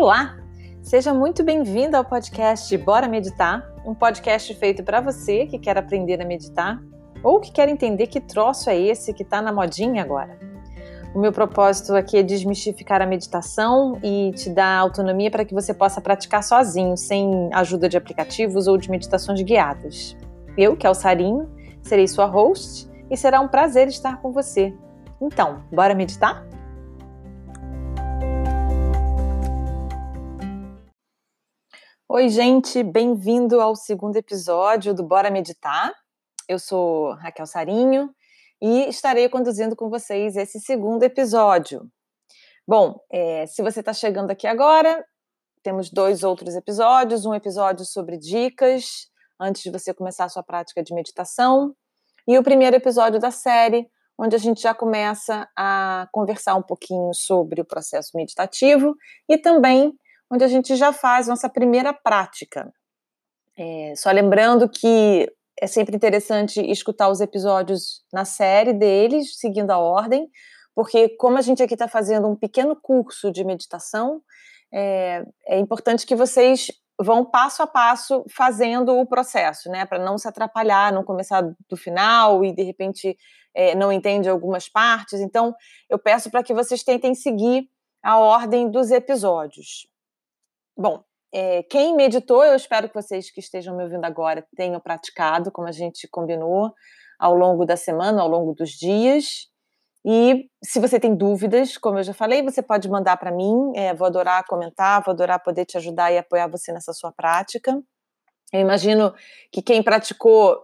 Olá! Seja muito bem-vindo ao podcast Bora Meditar, um podcast feito para você que quer aprender a meditar ou que quer entender que troço é esse que está na modinha agora. O meu propósito aqui é desmistificar a meditação e te dar autonomia para que você possa praticar sozinho, sem ajuda de aplicativos ou de meditações guiadas. Eu, que é o Sarinho, serei sua host e será um prazer estar com você. Então, bora meditar? Oi, gente, bem-vindo ao segundo episódio do Bora Meditar. Eu sou Raquel Sarinho e estarei conduzindo com vocês esse segundo episódio. Bom, é, se você está chegando aqui agora, temos dois outros episódios: um episódio sobre dicas antes de você começar a sua prática de meditação, e o primeiro episódio da série, onde a gente já começa a conversar um pouquinho sobre o processo meditativo e também onde a gente já faz nossa primeira prática. É, só lembrando que é sempre interessante escutar os episódios na série deles, seguindo a ordem, porque como a gente aqui está fazendo um pequeno curso de meditação, é, é, importante que vocês vão passo a passo fazendo o processo, né, para não se atrapalhar, não começar do final e de repente é, não entende algumas partes. Então, eu peço para que vocês tentem seguir a ordem dos episódios. Bom, é, quem meditou, eu espero que vocês que estejam me ouvindo agora tenham praticado, como a gente combinou, ao longo da semana, ao longo dos dias. E se você tem dúvidas, como eu já falei, você pode mandar para mim. É, vou adorar comentar, vou adorar poder te ajudar e apoiar você nessa sua prática. Eu imagino que quem praticou,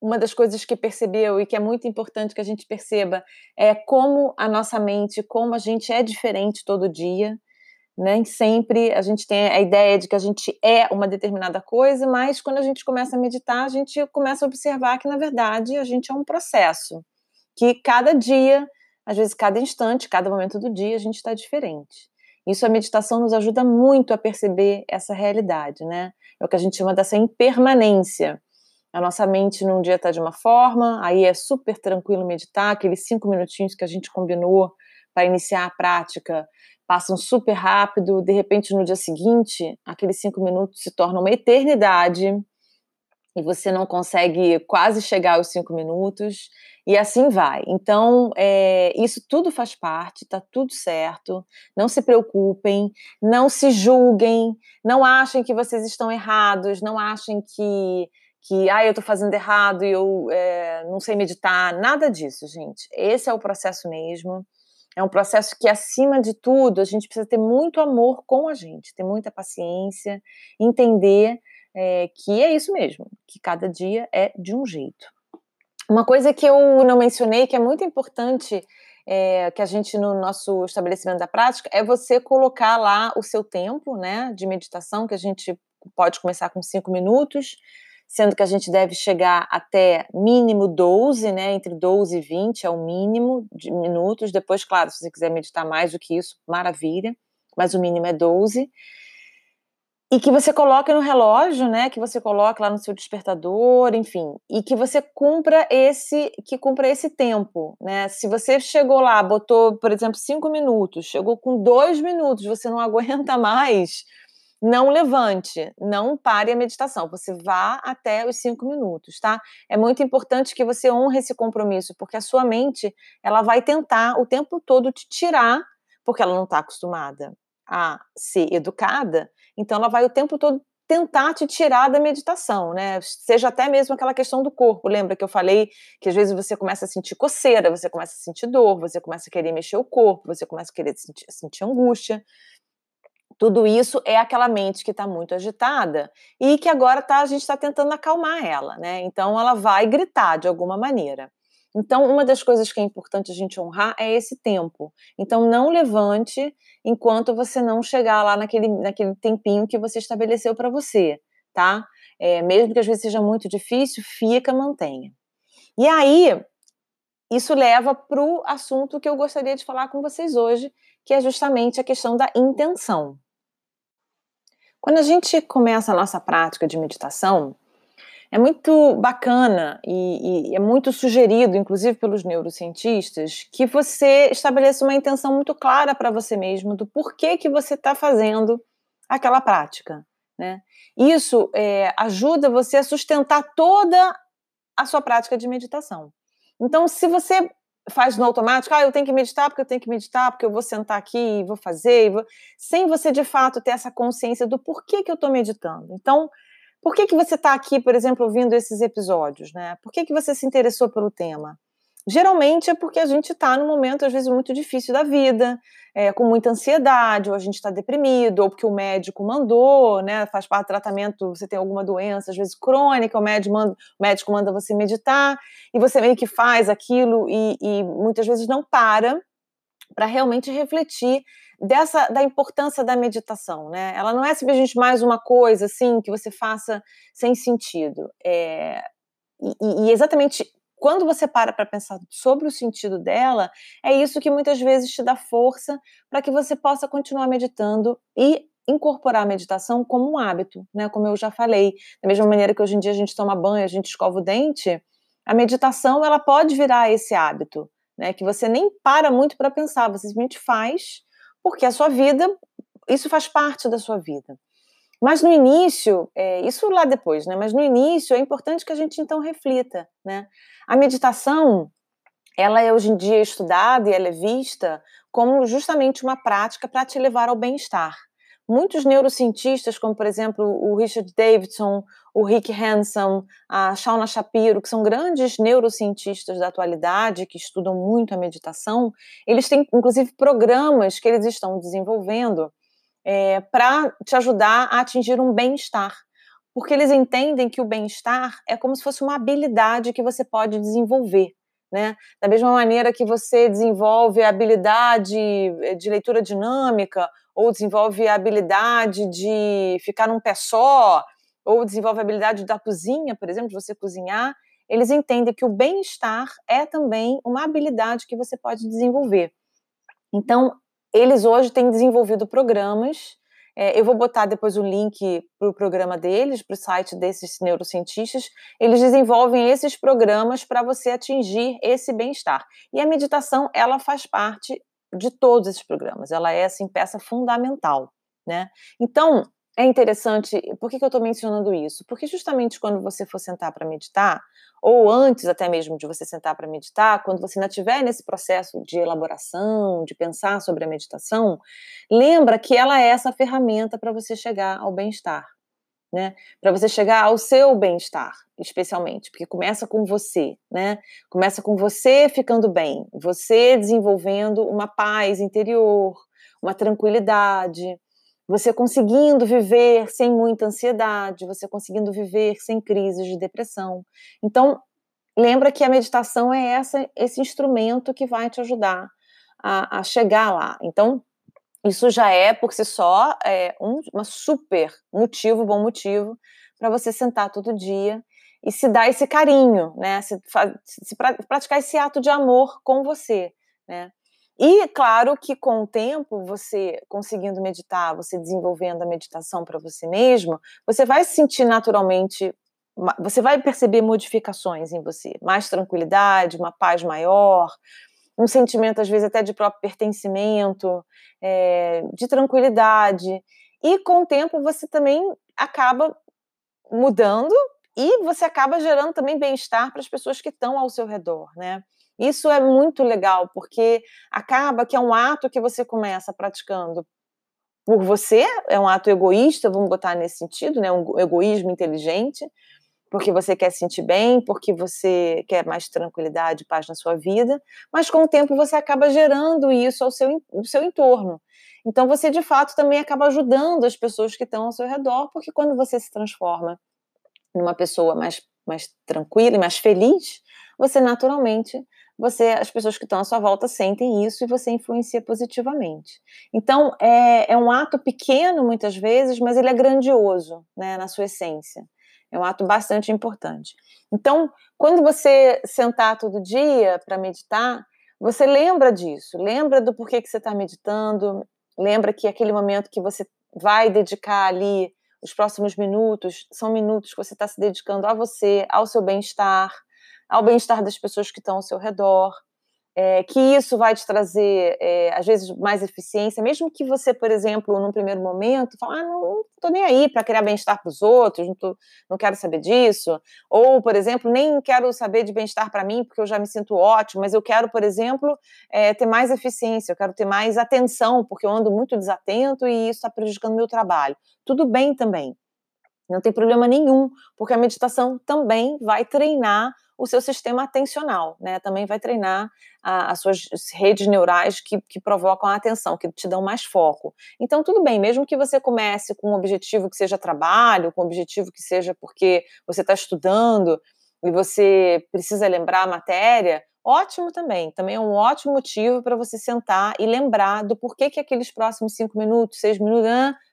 uma das coisas que percebeu e que é muito importante que a gente perceba é como a nossa mente, como a gente é diferente todo dia nem sempre a gente tem a ideia de que a gente é uma determinada coisa, mas quando a gente começa a meditar, a gente começa a observar que, na verdade, a gente é um processo. Que cada dia, às vezes cada instante, cada momento do dia, a gente está diferente. Isso a meditação nos ajuda muito a perceber essa realidade, né? É o que a gente chama dessa impermanência. A nossa mente num dia está de uma forma, aí é super tranquilo meditar, aqueles cinco minutinhos que a gente combinou para iniciar a prática passam super rápido, de repente no dia seguinte, aqueles cinco minutos se tornam uma eternidade e você não consegue quase chegar aos cinco minutos e assim vai. Então, é, isso tudo faz parte, tá tudo certo. Não se preocupem, não se julguem, não achem que vocês estão errados, não achem que que ah, eu estou fazendo errado e eu é, não sei meditar, nada disso, gente. Esse é o processo mesmo. É um processo que, acima de tudo, a gente precisa ter muito amor com a gente, ter muita paciência, entender é, que é isso mesmo, que cada dia é de um jeito. Uma coisa que eu não mencionei, que é muito importante, é, que a gente, no nosso estabelecimento da prática, é você colocar lá o seu tempo né, de meditação, que a gente pode começar com cinco minutos, sendo que a gente deve chegar até mínimo 12, né, entre 12 e 20 é o mínimo de minutos. Depois, claro, se você quiser meditar mais do que isso, maravilha, mas o mínimo é 12. E que você coloque no relógio, né, que você coloque lá no seu despertador, enfim, e que você cumpra esse, que cumpra esse tempo, né? Se você chegou lá, botou, por exemplo, cinco minutos, chegou com dois minutos, você não aguenta mais, não levante, não pare a meditação, você vá até os cinco minutos, tá? É muito importante que você honre esse compromisso, porque a sua mente, ela vai tentar o tempo todo te tirar, porque ela não está acostumada a ser educada, então ela vai o tempo todo tentar te tirar da meditação, né? Seja até mesmo aquela questão do corpo. Lembra que eu falei que às vezes você começa a sentir coceira, você começa a sentir dor, você começa a querer mexer o corpo, você começa a querer sentir, sentir angústia. Tudo isso é aquela mente que está muito agitada e que agora tá, a gente está tentando acalmar ela, né? Então ela vai gritar de alguma maneira. Então, uma das coisas que é importante a gente honrar é esse tempo. Então, não levante enquanto você não chegar lá naquele, naquele tempinho que você estabeleceu para você, tá? É, mesmo que às vezes seja muito difícil, fica, mantenha. E aí, isso leva para o assunto que eu gostaria de falar com vocês hoje, que é justamente a questão da intenção. Quando a gente começa a nossa prática de meditação, é muito bacana e, e, é muito sugerido, inclusive pelos neurocientistas, que você estabeleça uma intenção muito clara para você mesmo do porquê que você está fazendo aquela prática. Né? Isso é, ajuda você a sustentar toda a sua prática de meditação. Então, se você faz no automático, ah, eu tenho que meditar porque eu tenho que meditar, porque eu vou sentar aqui e vou fazer, e vou... sem você de fato ter essa consciência do porquê que eu estou meditando. Então, por que, que você está aqui, por exemplo, ouvindo esses episódios, né? Por que, que você se interessou pelo tema? Geralmente é porque a gente está num momento, às vezes, muito difícil da vida, é, com muita ansiedade, ou a gente está deprimido, ou porque o médico mandou, né? Faz parte do tratamento, você tem alguma doença, às vezes crônica, o médico manda, o médico manda você meditar, e você meio que faz aquilo e, e muitas vezes não para para realmente refletir dessa da importância da meditação, né? Ela não é simplesmente mais uma coisa assim que você faça sem sentido. É, e, e exatamente quando você para para pensar sobre o sentido dela, é isso que muitas vezes te dá força para que você possa continuar meditando e incorporar a meditação como um hábito, né? Como eu já falei, da mesma maneira que hoje em dia a gente toma banho, a gente escova o dente, a meditação ela pode virar esse hábito, né? Que você nem para muito para pensar, você simplesmente faz, porque a sua vida, isso faz parte da sua vida. Mas no início, é, isso lá depois, né? Mas no início é importante que a gente então reflita, né? A meditação, ela é hoje em dia estudada e ela é vista como justamente uma prática para te levar ao bem-estar. Muitos neurocientistas, como por exemplo o Richard Davidson, o Rick Hanson, a Shauna Shapiro, que são grandes neurocientistas da atualidade, que estudam muito a meditação, eles têm inclusive programas que eles estão desenvolvendo é, para te ajudar a atingir um bem-estar. Porque eles entendem que o bem-estar é como se fosse uma habilidade que você pode desenvolver. Né? Da mesma maneira que você desenvolve a habilidade eh, de leitura dinâmica, ou desenvolve a habilidade de ficar num pé só, ou desenvolve a habilidade da cozinha, por exemplo, de você cozinhar, eles entendem que o bem-estar é também uma habilidade que você pode desenvolver. Então, eles hoje têm desenvolvido programas. É, eu vou botar depois o link para o programa deles, para o site desses neurocientistas. Eles desenvolvem esses programas para você atingir esse bem-estar. E a meditação, ela faz parte de todos esses programas. Ela é, assim, peça fundamental, né? Então, é interessante, por que, que eu estou mencionando isso? Porque justamente quando você for sentar para meditar, ou antes até mesmo de você sentar para meditar, quando você ainda estiver nesse processo de elaboração, de pensar sobre a meditação, lembra que ela é essa ferramenta para você chegar ao bem-estar, né? Para você chegar ao seu bem-estar, especialmente, porque começa com você, né? Começa com você ficando bem, você desenvolvendo uma paz interior, uma tranquilidade, você conseguindo viver sem muita ansiedade, você conseguindo viver sem crises de depressão. Então, lembra que a meditação é essa, esse instrumento que vai te ajudar a, a chegar lá. Então, isso já é, por si só, é um uma super motivo, bom motivo, para você sentar todo dia e se dar esse carinho, né? Se, se, praticar esse ato de amor com você, né? E claro que com o tempo, você conseguindo meditar, você desenvolvendo a meditação para você mesmo, você vai se sentir naturalmente, você vai perceber modificações em você, mais tranquilidade, uma paz maior, um sentimento às vezes até de próprio pertencimento, é, de tranquilidade. E com o tempo você também acaba mudando e você acaba gerando também bem-estar para as pessoas que estão ao seu redor, né? Isso é muito legal, porque acaba que é um ato que você começa praticando por você, é um ato egoísta, vamos botar nesse sentido, né? Um egoísmo inteligente, porque você quer se sentir bem, porque você quer mais tranquilidade, paz na sua vida, mas com o tempo você acaba gerando isso ao seu, ao seu entorno. Então você de fato também acaba ajudando as pessoas que estão ao seu redor, porque quando você se transforma numa pessoa mais, mais tranquila e mais feliz, você naturalmente você, as pessoas que estão à sua volta sentem isso e você influencia positivamente. Então, é, é um ato pequeno muitas vezes, mas ele é grandioso, né, na sua essência. É um ato bastante importante. Então, quando você sentar todo dia para meditar, você lembra disso, lembra do porquê que você está meditando, lembra que aquele momento que você vai dedicar ali os próximos minutos são minutos que você está se dedicando a você, ao seu bem-estar, ao bem-estar das pessoas que estão ao seu redor é, que isso vai te trazer, é, às vezes, mais eficiência, mesmo que você, por exemplo, num primeiro momento, fale, ah, não estou nem aí para criar bem-estar para os outros, não, tô, não quero saber disso, ou, por exemplo, nem quero saber de bem-estar para mim, porque eu já me sinto ótimo, mas eu quero, por exemplo, é, ter mais eficiência, eu quero ter mais atenção, porque eu ando muito desatento e isso está prejudicando meu trabalho. Tudo bem também, não tem problema nenhum, porque a meditação também vai treinar o seu sistema atencional, né? Também vai treinar a, as suas redes neurais que, que provocam a atenção, que te dão mais foco. Então, tudo bem, mesmo que você comece com um objetivo que seja trabalho, com um objetivo que seja porque você está estudando e você precisa lembrar a matéria, ótimo também. Também é um ótimo motivo para você sentar e lembrar do porquê que aqueles próximos cinco minutos, seis minutos,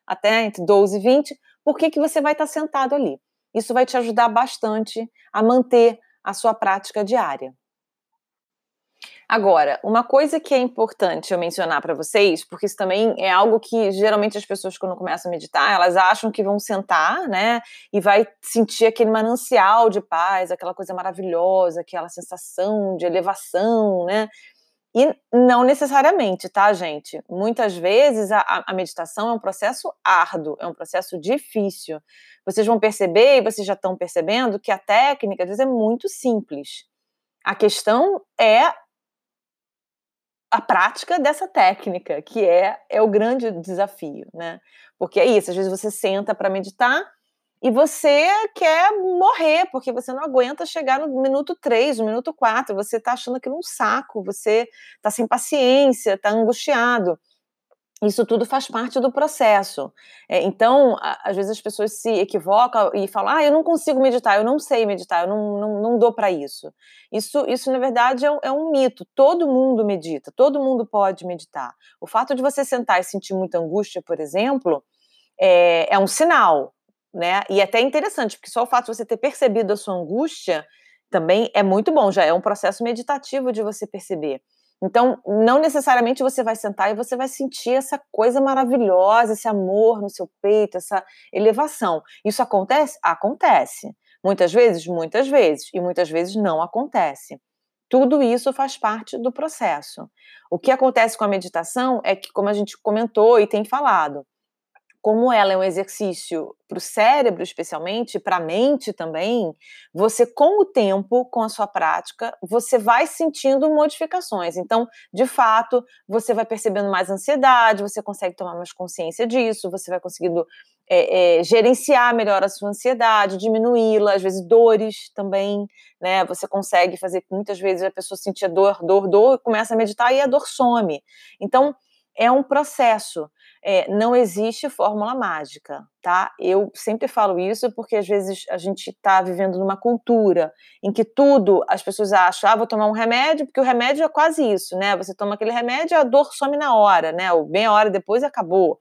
até entre 12 e 20, por que, que você vai estar sentado ali. Isso vai te ajudar bastante a manter a sua prática diária. Agora, uma coisa que é importante eu mencionar para vocês, porque isso também é algo que geralmente as pessoas quando começam a meditar, elas acham que vão sentar, né, e vai sentir aquele manancial de paz, aquela coisa maravilhosa, aquela sensação de elevação, né? E não necessariamente, tá, gente? Muitas vezes a, a meditação é um processo árduo, é um processo difícil. Vocês vão perceber, e vocês já estão percebendo, que a técnica, às vezes, é muito simples. A questão é a prática dessa técnica, que é, é o grande desafio, né? Porque é isso, às vezes você senta para meditar e você quer morrer, porque você não aguenta chegar no minuto 3, no minuto 4, você está achando aquilo um saco, você está sem paciência, está angustiado. Isso tudo faz parte do processo. É, então, às vezes as pessoas se equivocam e falam: ah, eu não consigo meditar, eu não sei meditar, eu não, não, não dou para isso. isso. Isso, na verdade, é um, é um mito. Todo mundo medita, todo mundo pode meditar. O fato de você sentar e sentir muita angústia, por exemplo, é, é um sinal né? E é até interessante, porque só o fato de você ter percebido a sua angústia também é muito bom, já é um processo meditativo de você perceber. Então, não necessariamente você vai sentar e você vai sentir essa coisa maravilhosa, esse amor no seu peito, essa elevação. Isso acontece? Acontece. Muitas vezes, muitas vezes. E muitas vezes não acontece. Tudo isso faz parte do processo. O que acontece com a meditação é que, como a gente comentou e tem falado, como ela é um exercício para o cérebro, especialmente, para a mente também, você, com o tempo, com a sua prática, você vai sentindo modificações. Então, de fato, você vai percebendo mais ansiedade, você consegue tomar mais consciência disso, você vai conseguindo é, é, gerenciar melhor a sua ansiedade, diminuí-la, às vezes dores também, né? Você consegue fazer, muitas vezes a pessoa sentia dor, dor, dor, começa a meditar e a dor some. Então, é um processo é, não existe fórmula mágica, tá? Eu sempre falo isso porque às vezes a gente está vivendo numa cultura em que tudo as pessoas acham, ah, vou tomar um remédio, porque o remédio é quase isso, né? Você toma aquele remédio, a dor some na hora, né? Ou meia hora depois acabou.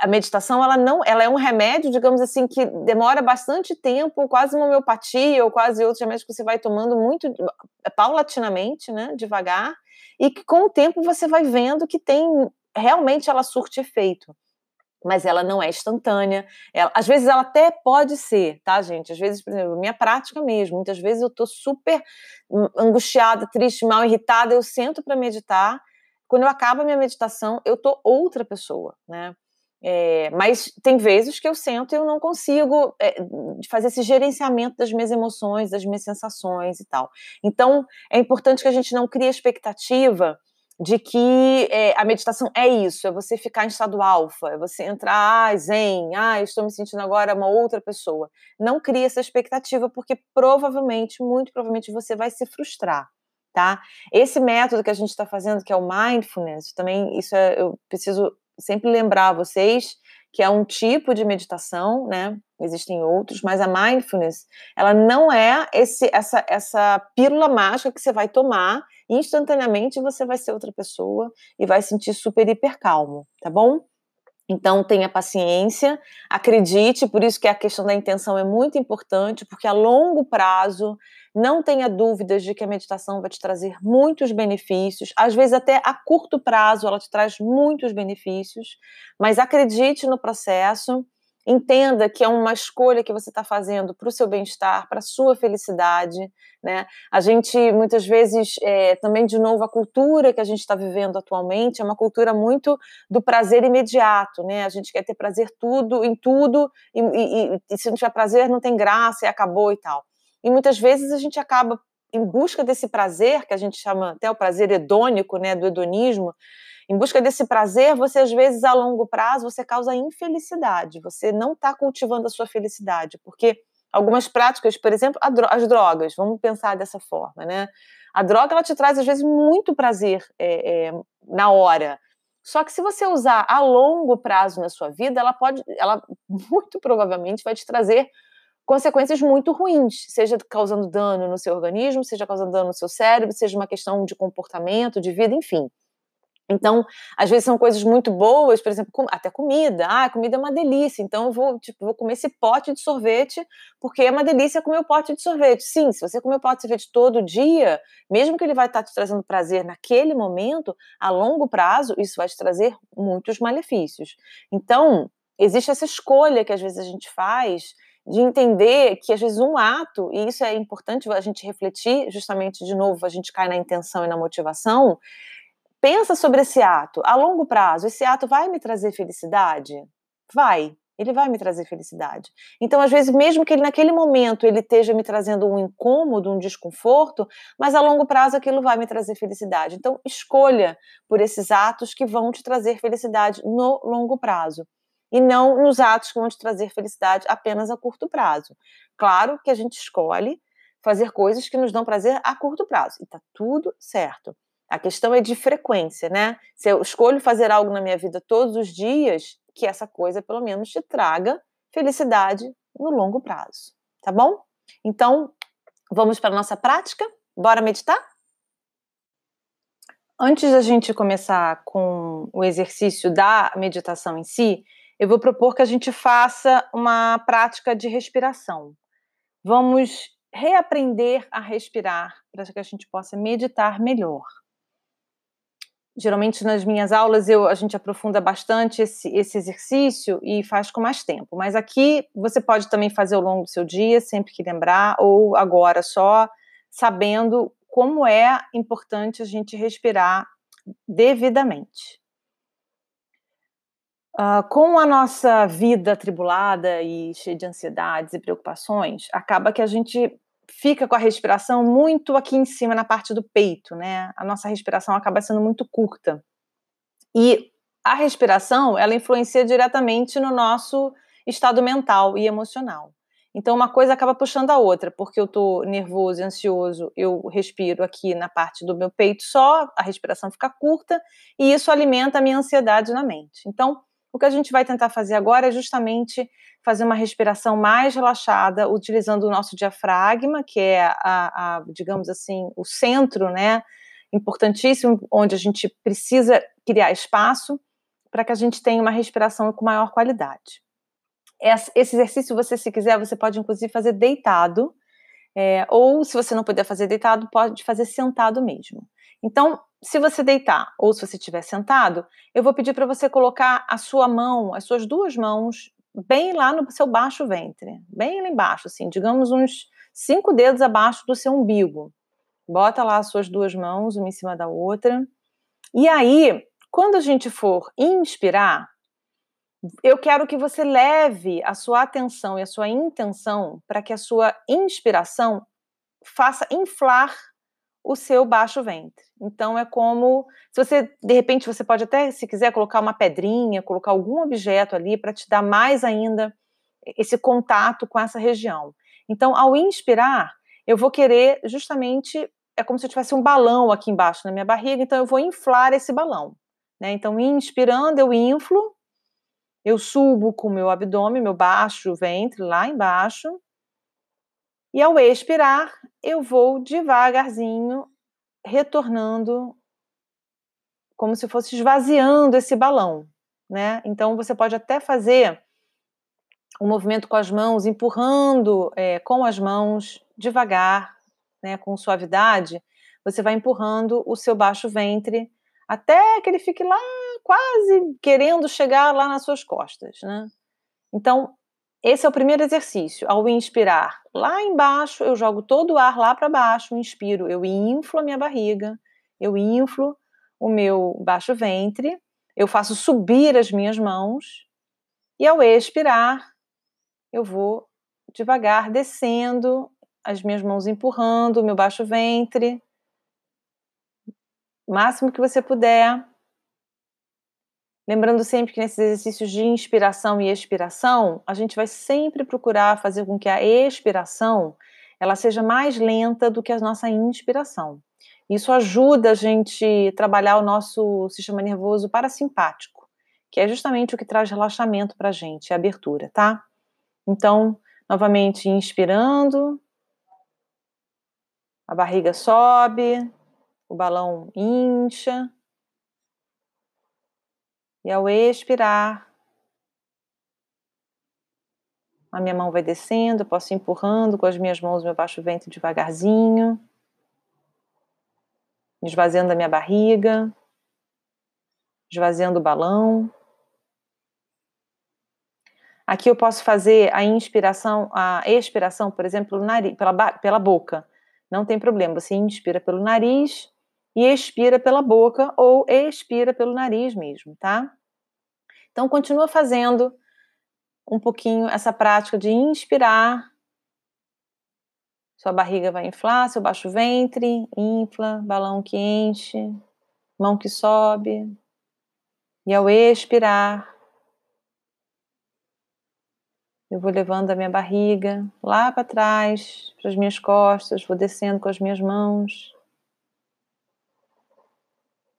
A meditação, ela não, ela é um remédio, digamos assim, que demora bastante tempo, quase uma homeopatia ou quase outros remédios que você vai tomando muito paulatinamente, né, devagar, e que com o tempo você vai vendo que tem realmente ela surte efeito. Mas ela não é instantânea. Ela, às vezes ela até pode ser, tá, gente? Às vezes, por exemplo, minha prática mesmo. Muitas vezes eu tô super angustiada, triste, mal irritada. Eu sento para meditar. Quando eu acabo a minha meditação, eu tô outra pessoa, né? É, mas tem vezes que eu sento e eu não consigo é, fazer esse gerenciamento das minhas emoções, das minhas sensações e tal. Então, é importante que a gente não crie expectativa de que é, a meditação é isso, é você ficar em estado alfa, é você entrar, ah, zen, ah, estou me sentindo agora uma outra pessoa. Não crie essa expectativa, porque provavelmente, muito provavelmente, você vai se frustrar, tá? Esse método que a gente está fazendo, que é o mindfulness, também isso é, eu preciso sempre lembrar vocês que é um tipo de meditação, né? Existem outros, mas a mindfulness, ela não é esse, essa, essa pílula mágica que você vai tomar e instantaneamente você vai ser outra pessoa e vai sentir super hiper calmo, tá bom? Então tenha paciência, acredite, por isso que a questão da intenção é muito importante, porque a longo prazo não tenha dúvidas de que a meditação vai te trazer muitos benefícios, às vezes até a curto prazo ela te traz muitos benefícios, mas acredite no processo, Entenda que é uma escolha que você está fazendo para o seu bem-estar, para a sua felicidade, né? A gente muitas vezes é, também de novo a cultura que a gente está vivendo atualmente é uma cultura muito do prazer imediato, né? A gente quer ter prazer tudo em tudo e, e, e se não tiver prazer não tem graça e acabou e tal. E muitas vezes a gente acaba em busca desse prazer que a gente chama até o prazer hedônico, né? Do hedonismo em busca desse prazer, você às vezes a longo prazo você causa infelicidade. Você não está cultivando a sua felicidade, porque algumas práticas, por exemplo, as drogas, vamos pensar dessa forma, né? A droga ela te traz às vezes muito prazer é, é, na hora. Só que se você usar a longo prazo na sua vida, ela pode, ela muito provavelmente vai te trazer consequências muito ruins, seja causando dano no seu organismo, seja causando dano no seu cérebro, seja uma questão de comportamento, de vida, enfim. Então, às vezes são coisas muito boas, por exemplo, até comida. Ah, comida é uma delícia, então eu vou, tipo, vou comer esse pote de sorvete porque é uma delícia comer o pote de sorvete. Sim, se você comer o pote de sorvete todo dia, mesmo que ele vai estar te trazendo prazer naquele momento, a longo prazo isso vai te trazer muitos malefícios. Então, existe essa escolha que às vezes a gente faz de entender que às vezes um ato, e isso é importante a gente refletir, justamente de novo, a gente cai na intenção e na motivação, pensa sobre esse ato. A longo prazo, esse ato vai me trazer felicidade? Vai. Ele vai me trazer felicidade. Então, às vezes, mesmo que ele naquele momento ele esteja me trazendo um incômodo, um desconforto, mas a longo prazo aquilo vai me trazer felicidade. Então, escolha por esses atos que vão te trazer felicidade no longo prazo e não nos atos que vão te trazer felicidade apenas a curto prazo. Claro que a gente escolhe fazer coisas que nos dão prazer a curto prazo e tá tudo certo. A questão é de frequência, né? Se eu escolho fazer algo na minha vida todos os dias, que essa coisa pelo menos te traga felicidade no longo prazo, tá bom? Então, vamos para a nossa prática? Bora meditar? Antes da gente começar com o exercício da meditação em si, eu vou propor que a gente faça uma prática de respiração. Vamos reaprender a respirar para que a gente possa meditar melhor geralmente nas minhas aulas eu, a gente aprofunda bastante esse, esse exercício e faz com mais tempo. Mas aqui você pode também fazer ao longo do seu dia, sempre que lembrar, ou agora só sabendo como é importante a gente respirar devidamente. Uh, com a nossa vida atribulada e cheia de ansiedades e preocupações, acaba que a gente fica com a respiração muito aqui em cima, na parte do peito, né? A nossa respiração acaba sendo muito curta. E a respiração, ela influencia diretamente no nosso estado mental e emocional. Então, uma coisa acaba puxando a outra, porque eu estou nervoso e ansioso, eu respiro aqui na parte do meu peito só, a respiração fica curta, e isso alimenta a minha ansiedade na mente. Então, o que a gente vai tentar fazer agora é justamente fazer uma respiração mais relaxada, utilizando o nosso diafragma, que é a, a, digamos assim, o centro, né, importantíssimo, onde a gente precisa criar espaço para que a gente tenha uma respiração com maior qualidade. Esse exercício, você se quiser, você pode inclusive fazer deitado, é, ou se você não puder fazer deitado, pode fazer sentado mesmo. Então, se você deitar ou se você estiver sentado, eu vou pedir para você colocar a sua mão, as suas duas mãos, bem lá no seu baixo ventre, bem lá embaixo, assim, digamos uns cinco dedos abaixo do seu umbigo. Bota lá as suas duas mãos, uma em cima da outra. E aí, quando a gente for inspirar, eu quero que você leve a sua atenção e a sua intenção para que a sua inspiração faça inflar o seu baixo ventre. Então é como se você, de repente, você pode até, se quiser, colocar uma pedrinha, colocar algum objeto ali para te dar mais ainda esse contato com essa região. Então, ao inspirar, eu vou querer justamente é como se eu tivesse um balão aqui embaixo na minha barriga, então eu vou inflar esse balão. Né? Então, inspirando, eu inflo, eu subo com o meu abdômen, meu baixo ventre lá embaixo, e ao expirar, eu vou devagarzinho retornando como se fosse esvaziando esse balão, né? Então você pode até fazer um movimento com as mãos, empurrando é, com as mãos devagar, né, com suavidade. Você vai empurrando o seu baixo ventre até que ele fique lá quase querendo chegar lá nas suas costas, né? Então, esse é o primeiro exercício. Ao inspirar lá embaixo, eu jogo todo o ar lá para baixo, inspiro, eu inflo a minha barriga, eu inflo o meu baixo ventre, eu faço subir as minhas mãos, e ao expirar, eu vou devagar descendo, as minhas mãos empurrando o meu baixo ventre, máximo que você puder. Lembrando sempre que nesses exercícios de inspiração e expiração, a gente vai sempre procurar fazer com que a expiração ela seja mais lenta do que a nossa inspiração. Isso ajuda a gente trabalhar o nosso sistema nervoso parasimpático, que é justamente o que traz relaxamento para a gente, a abertura, tá? Então, novamente, inspirando, a barriga sobe, o balão incha, e ao expirar, a minha mão vai descendo, posso ir empurrando com as minhas mãos meu baixo ventre devagarzinho, esvaziando a minha barriga, esvaziando o balão. Aqui eu posso fazer a inspiração, a expiração, por exemplo, nariz, pela, pela boca. Não tem problema, você inspira pelo nariz e expira pela boca ou expira pelo nariz mesmo, tá? Então, continua fazendo um pouquinho essa prática de inspirar. Sua barriga vai inflar, seu baixo ventre infla, balão que enche, mão que sobe. E ao expirar, eu vou levando a minha barriga lá para trás, para as minhas costas, vou descendo com as minhas mãos.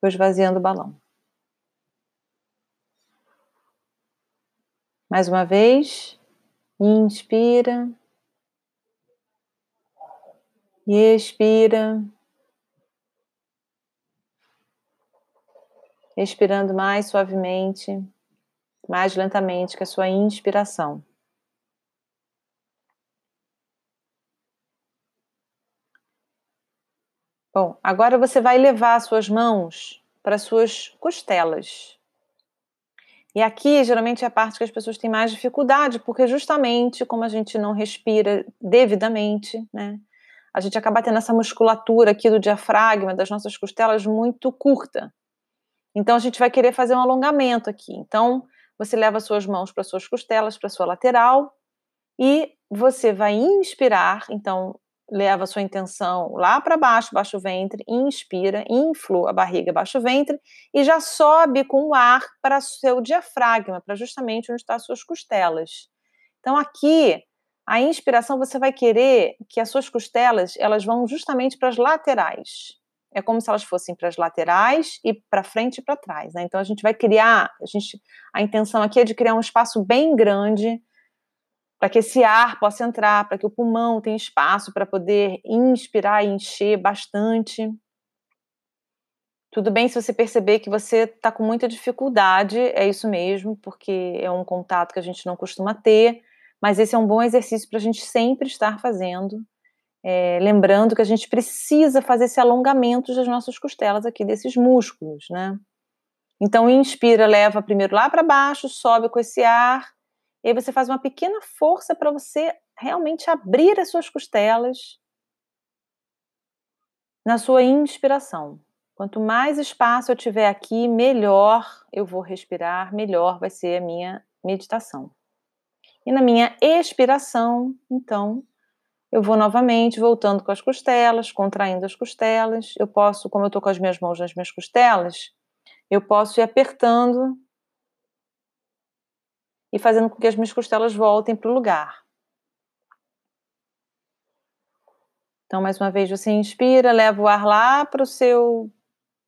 Vou esvaziando o balão. Mais uma vez, inspira e expira. Expirando mais suavemente, mais lentamente que a sua inspiração. Bom, agora você vai levar suas mãos para suas costelas. E aqui, geralmente, é a parte que as pessoas têm mais dificuldade, porque justamente como a gente não respira devidamente, né? A gente acaba tendo essa musculatura aqui do diafragma, das nossas costelas, muito curta. Então, a gente vai querer fazer um alongamento aqui. Então, você leva suas mãos para suas costelas, para sua lateral, e você vai inspirar. Então, leva a sua intenção lá para baixo, baixo ventre, inspira, infla a barriga, baixo ventre e já sobe com o ar para seu diafragma, para justamente onde estão as suas costelas. Então aqui, a inspiração você vai querer que as suas costelas, elas vão justamente para as laterais. É como se elas fossem para as laterais e para frente e para trás, né? Então a gente vai criar, a gente a intenção aqui é de criar um espaço bem grande para que esse ar possa entrar, para que o pulmão tenha espaço para poder inspirar e encher bastante. Tudo bem se você perceber que você está com muita dificuldade, é isso mesmo, porque é um contato que a gente não costuma ter, mas esse é um bom exercício para a gente sempre estar fazendo. É, lembrando que a gente precisa fazer esse alongamento das nossas costelas aqui, desses músculos, né? Então, inspira, leva primeiro lá para baixo, sobe com esse ar, e aí você faz uma pequena força para você realmente abrir as suas costelas na sua inspiração. Quanto mais espaço eu tiver aqui, melhor eu vou respirar, melhor vai ser a minha meditação. E na minha expiração, então, eu vou novamente voltando com as costelas, contraindo as costelas. Eu posso, como eu estou com as minhas mãos nas minhas costelas, eu posso ir apertando e fazendo com que as minhas costelas voltem para o lugar. Então, mais uma vez, você inspira, leva o ar lá para o seu,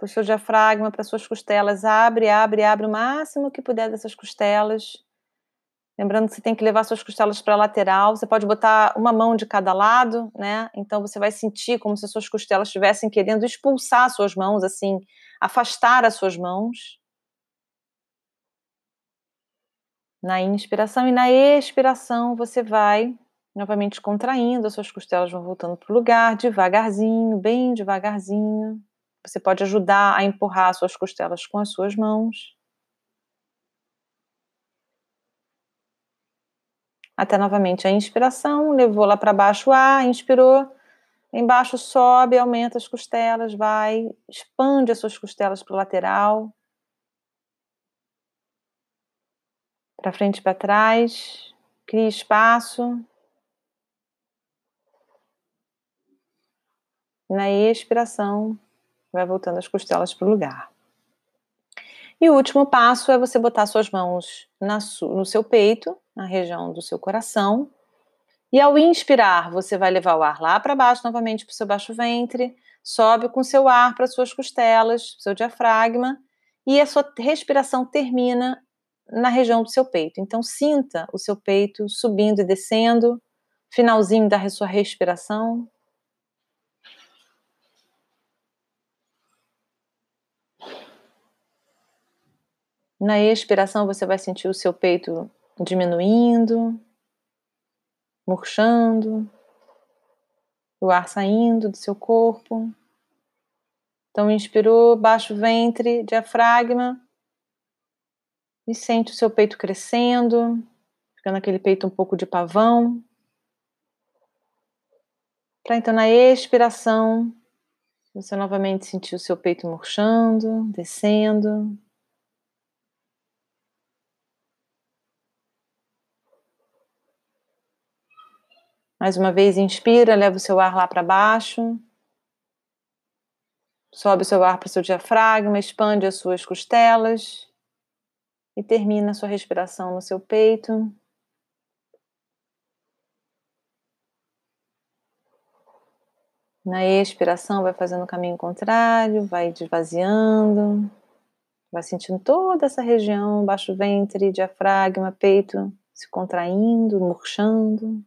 seu diafragma, para as suas costelas, abre, abre, abre o máximo que puder dessas costelas. Lembrando que você tem que levar suas costelas para a lateral. Você pode botar uma mão de cada lado, né? Então você vai sentir como se suas costelas estivessem querendo expulsar suas mãos, assim, afastar as suas mãos na inspiração e na expiração você vai novamente contraindo, as suas costelas vão voltando para o lugar, devagarzinho, bem devagarzinho. Você pode ajudar a empurrar as suas costelas com as suas mãos. até novamente a inspiração, levou lá para baixo o ar, inspirou, embaixo sobe, aumenta as costelas, vai, expande as suas costelas para o lateral, para frente e para trás, cria espaço. Na expiração, vai voltando as costelas para o lugar. E o último passo é você botar suas mãos no seu peito, na região do seu coração. E ao inspirar, você vai levar o ar lá para baixo, novamente para o seu baixo ventre, sobe com seu ar para suas costelas, seu diafragma, e a sua respiração termina na região do seu peito. Então, sinta o seu peito subindo e descendo, finalzinho da sua respiração. Na expiração, você vai sentir o seu peito diminuindo, murchando, o ar saindo do seu corpo. Então, inspirou, baixa o ventre, diafragma, e sente o seu peito crescendo, ficando aquele peito um pouco de pavão. Para então, na expiração, você novamente sentir o seu peito murchando, descendo. Mais uma vez, inspira, leva o seu ar lá para baixo. Sobe o seu ar para o seu diafragma, expande as suas costelas e termina a sua respiração no seu peito. Na expiração, vai fazendo o caminho contrário, vai desvaziando, vai sentindo toda essa região, baixo ventre, diafragma, peito se contraindo, murchando.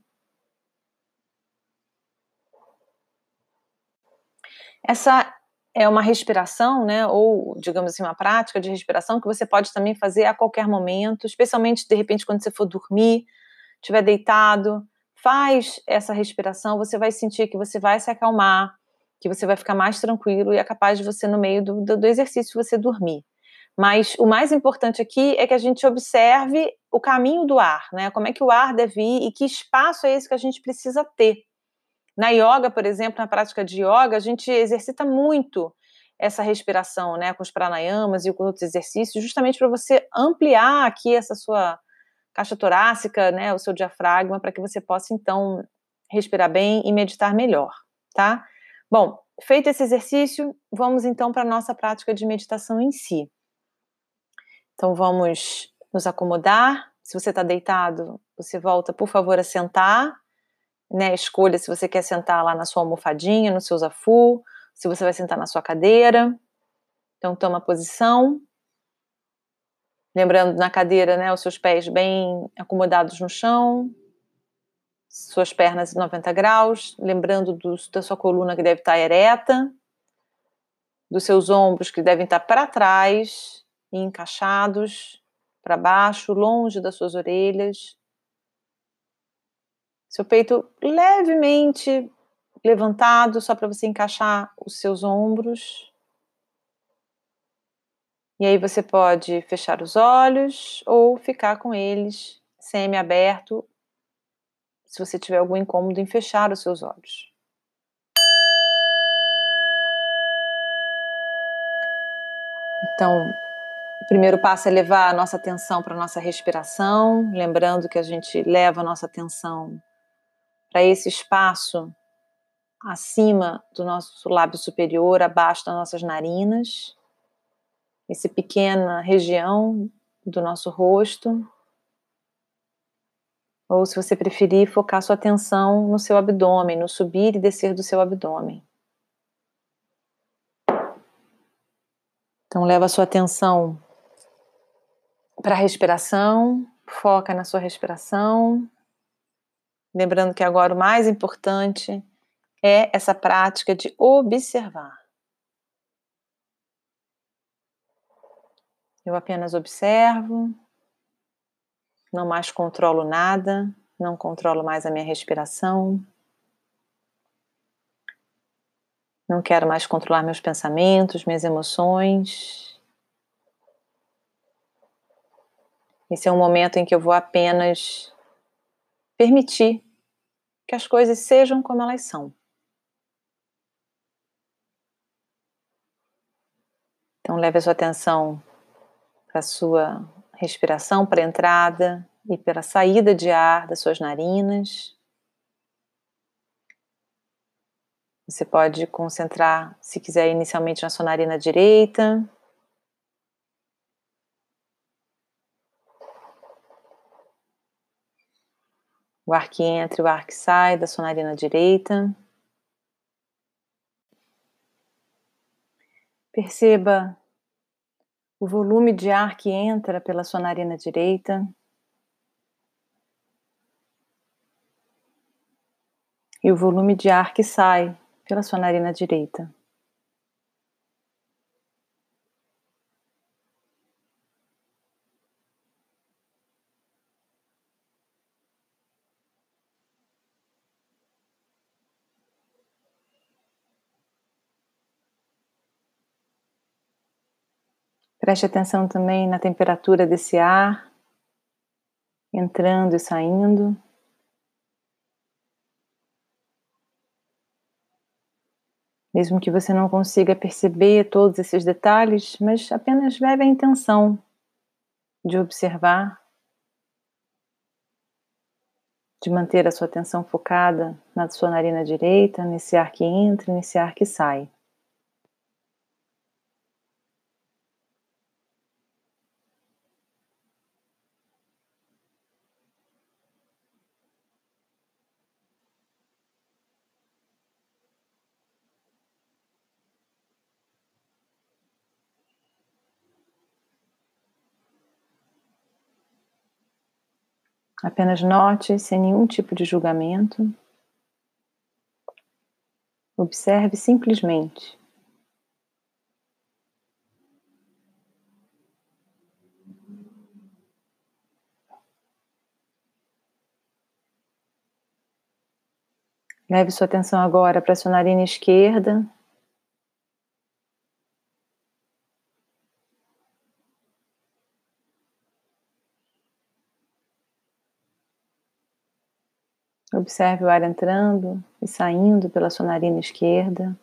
Essa é uma respiração, né, ou digamos assim, uma prática de respiração que você pode também fazer a qualquer momento, especialmente de repente quando você for dormir, estiver deitado, faz essa respiração, você vai sentir que você vai se acalmar, que você vai ficar mais tranquilo e é capaz de você no meio do, do, do exercício você dormir. Mas o mais importante aqui é que a gente observe o caminho do ar, né? Como é que o ar deve ir e que espaço é esse que a gente precisa ter na yoga, por exemplo, na prática de yoga, a gente exercita muito essa respiração, né, com os pranayamas e com outros exercícios, justamente para você ampliar aqui essa sua caixa torácica, né, o seu diafragma, para que você possa então respirar bem e meditar melhor, tá? Bom, feito esse exercício, vamos então para a nossa prática de meditação em si. Então vamos nos acomodar. Se você está deitado, você volta, por favor, a sentar né, escolha se você quer sentar lá na sua almofadinha, no seu zafu, se você vai sentar na sua cadeira. Então, toma posição. Lembrando na cadeira, né, os seus pés bem acomodados no chão, suas pernas em 90 graus, lembrando do, da sua coluna que deve estar ereta, dos seus ombros que devem estar para trás encaixados para baixo, longe das suas orelhas. Seu peito levemente levantado, só para você encaixar os seus ombros. E aí você pode fechar os olhos ou ficar com eles semi-aberto, se você tiver algum incômodo em fechar os seus olhos. Então, o primeiro passo é levar a nossa atenção para a nossa respiração, lembrando que a gente leva a nossa atenção para esse espaço acima do nosso lábio superior, abaixo das nossas narinas, essa pequena região do nosso rosto. Ou, se você preferir, focar sua atenção no seu abdômen, no subir e descer do seu abdômen. Então, leva sua atenção para a respiração, foca na sua respiração. Lembrando que agora o mais importante é essa prática de observar. Eu apenas observo, não mais controlo nada, não controlo mais a minha respiração. Não quero mais controlar meus pensamentos, minhas emoções. Esse é um momento em que eu vou apenas permitir que as coisas sejam como elas são. Então, leve a sua atenção para a sua respiração, para a entrada e pela saída de ar das suas narinas. Você pode concentrar, se quiser, inicialmente na sua narina direita. O ar que entra e o ar que sai da sua narina direita. Perceba o volume de ar que entra pela sua narina direita. E o volume de ar que sai pela sua narina direita. Preste atenção também na temperatura desse ar, entrando e saindo. Mesmo que você não consiga perceber todos esses detalhes, mas apenas leve a intenção de observar, de manter a sua atenção focada na sua narina direita, nesse ar que entra e nesse ar que sai. Apenas note sem nenhum tipo de julgamento. Observe simplesmente. Leve sua atenção agora para sua narina esquerda, Observe o ar entrando e saindo pela sua narina esquerda.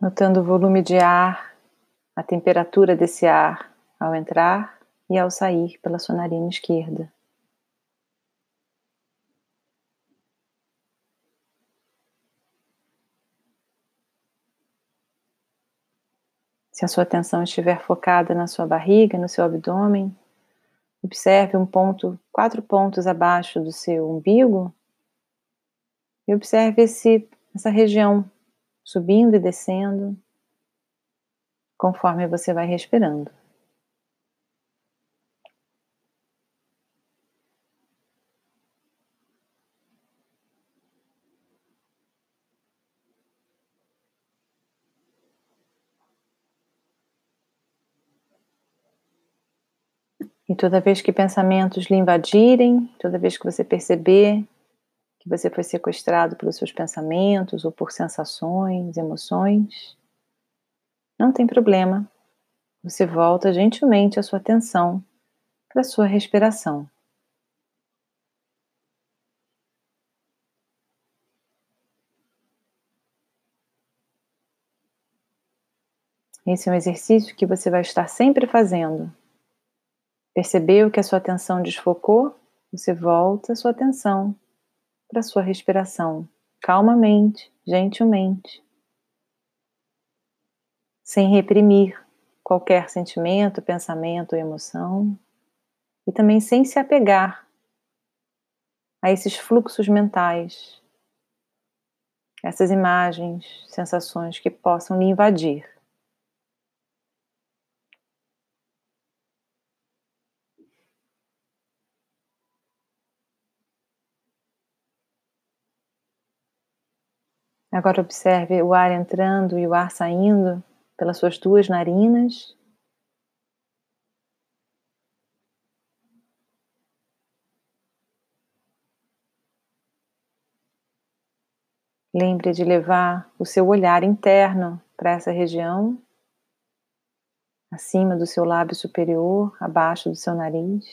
Notando o volume de ar a temperatura desse ar ao entrar e ao sair pela sua narina esquerda. Se a sua atenção estiver focada na sua barriga, no seu abdômen, observe um ponto, quatro pontos abaixo do seu umbigo e observe esse, essa região subindo e descendo conforme você vai respirando. E toda vez que pensamentos lhe invadirem, toda vez que você perceber que você foi sequestrado pelos seus pensamentos ou por sensações, emoções, não tem problema. Você volta gentilmente a sua atenção para a sua respiração. Esse é um exercício que você vai estar sempre fazendo. Percebeu que a sua atenção desfocou? Você volta a sua atenção para a sua respiração, calmamente, gentilmente sem reprimir qualquer sentimento, pensamento ou emoção, e também sem se apegar a esses fluxos mentais, essas imagens, sensações que possam lhe invadir. Agora observe o ar entrando e o ar saindo pelas suas duas narinas. Lembre de levar o seu olhar interno para essa região, acima do seu lábio superior, abaixo do seu nariz.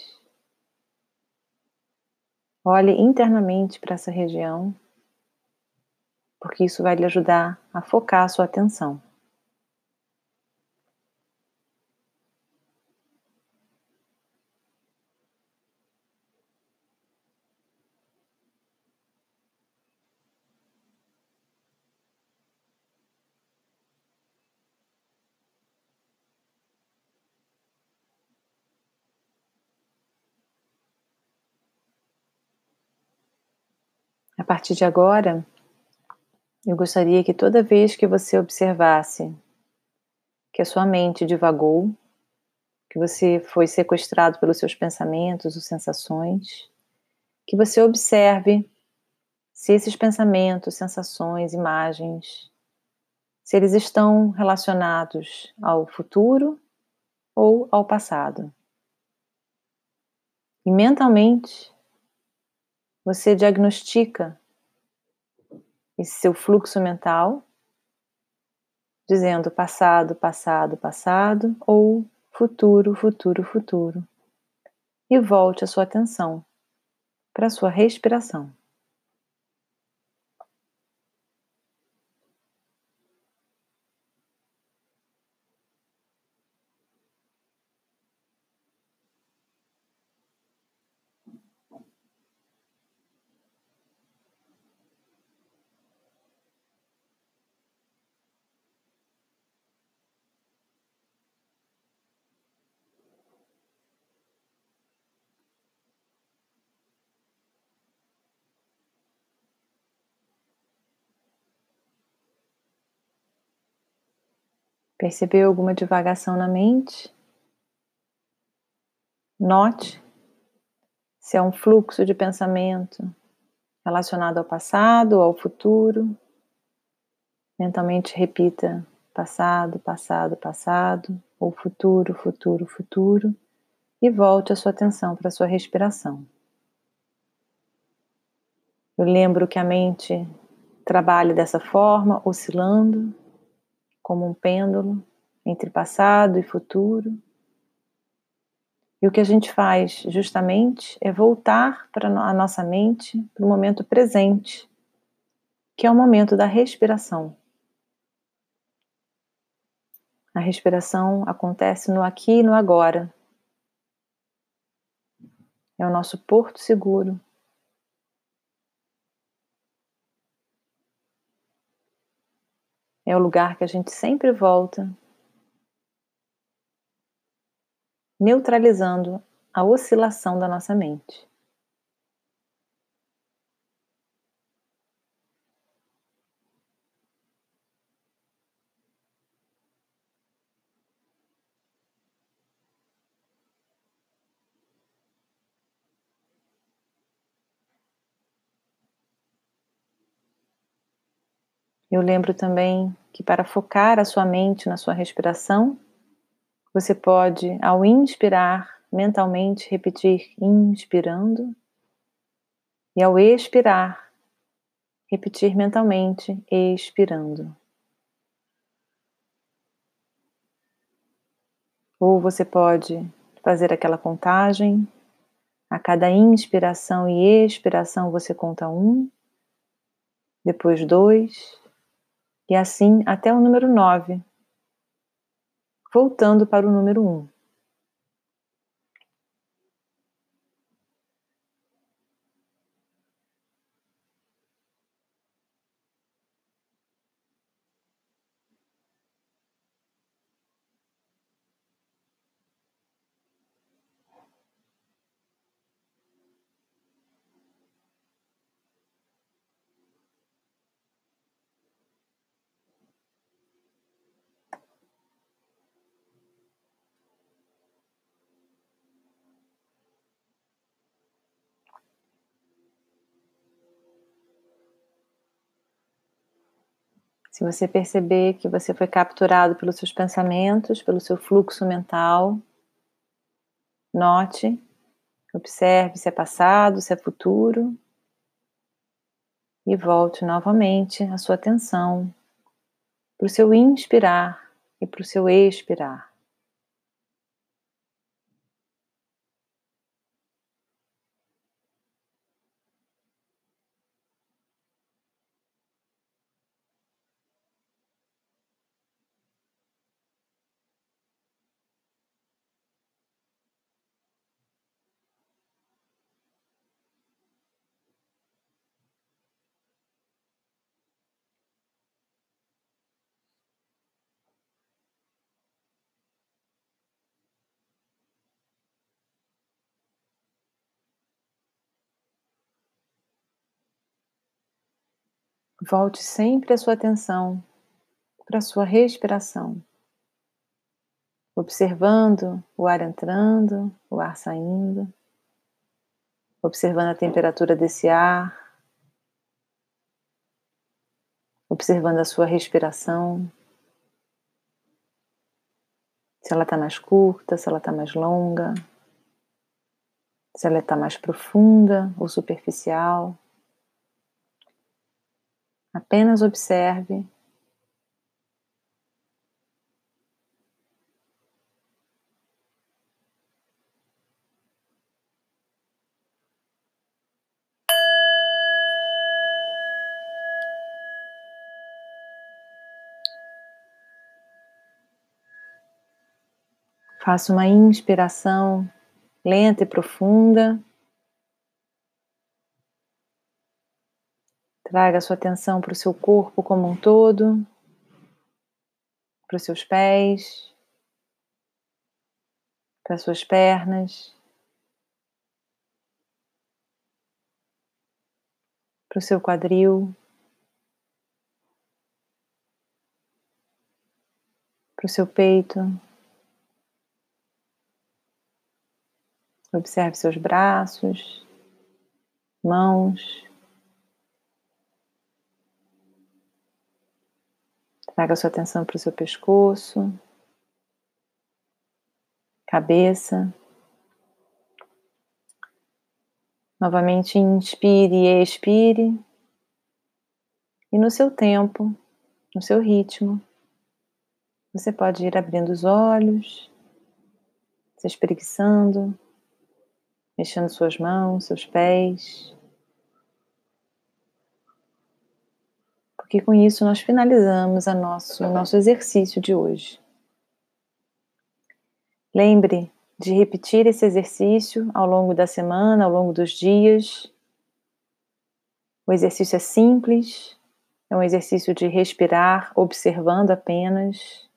Olhe internamente para essa região, porque isso vai lhe ajudar a focar a sua atenção. A partir de agora, eu gostaria que toda vez que você observasse que a sua mente divagou, que você foi sequestrado pelos seus pensamentos ou sensações, que você observe se esses pensamentos, sensações, imagens, se eles estão relacionados ao futuro ou ao passado. E mentalmente você diagnostica esse seu fluxo mental, dizendo passado, passado, passado, ou futuro, futuro, futuro. E volte a sua atenção para a sua respiração. Percebeu alguma divagação na mente? Note se é um fluxo de pensamento relacionado ao passado ou ao futuro. Mentalmente repita passado, passado, passado, ou futuro, futuro, futuro, e volte a sua atenção para a sua respiração. Eu lembro que a mente trabalha dessa forma, oscilando, como um pêndulo entre passado e futuro. E o que a gente faz justamente é voltar para a nossa mente para o momento presente, que é o momento da respiração. A respiração acontece no aqui e no agora. É o nosso porto seguro É o lugar que a gente sempre volta, neutralizando a oscilação da nossa mente. Eu lembro também que para focar a sua mente na sua respiração, você pode, ao inspirar, mentalmente repetir inspirando, e ao expirar, repetir mentalmente expirando. Ou você pode fazer aquela contagem, a cada inspiração e expiração você conta um, depois dois, e assim até o número 9, voltando para o número 1. Se você perceber que você foi capturado pelos seus pensamentos, pelo seu fluxo mental, note, observe se é passado, se é futuro e volte novamente a sua atenção para o seu inspirar e para o seu expirar. Volte sempre a sua atenção para a sua respiração, observando o ar entrando, o ar saindo, observando a temperatura desse ar, observando a sua respiração, se ela está mais curta, se ela está mais longa, se ela está mais profunda ou superficial. Apenas observe. Faça uma inspiração lenta e profunda. Traga sua atenção para o seu corpo como um todo, para os seus pés, para as suas pernas, para o seu quadril, para o seu peito. Observe seus braços, mãos. Traga sua atenção para o seu pescoço, cabeça. Novamente inspire e expire. E no seu tempo, no seu ritmo, você pode ir abrindo os olhos, se espreguiçando, mexendo suas mãos, seus pés. Porque com isso nós finalizamos nosso, o nosso exercício de hoje. Lembre de repetir esse exercício ao longo da semana, ao longo dos dias. O exercício é simples, é um exercício de respirar, observando apenas,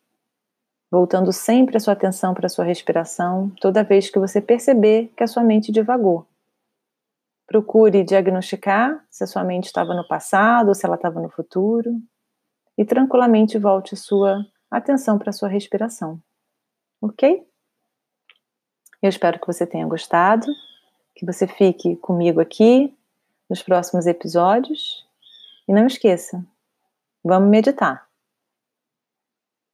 voltando sempre a sua atenção para a sua respiração, toda vez que você perceber que a sua mente divagou. Procure diagnosticar se a sua mente estava no passado ou se ela estava no futuro e tranquilamente volte sua atenção para a sua respiração. Ok? Eu espero que você tenha gostado, que você fique comigo aqui nos próximos episódios e não esqueça, vamos meditar.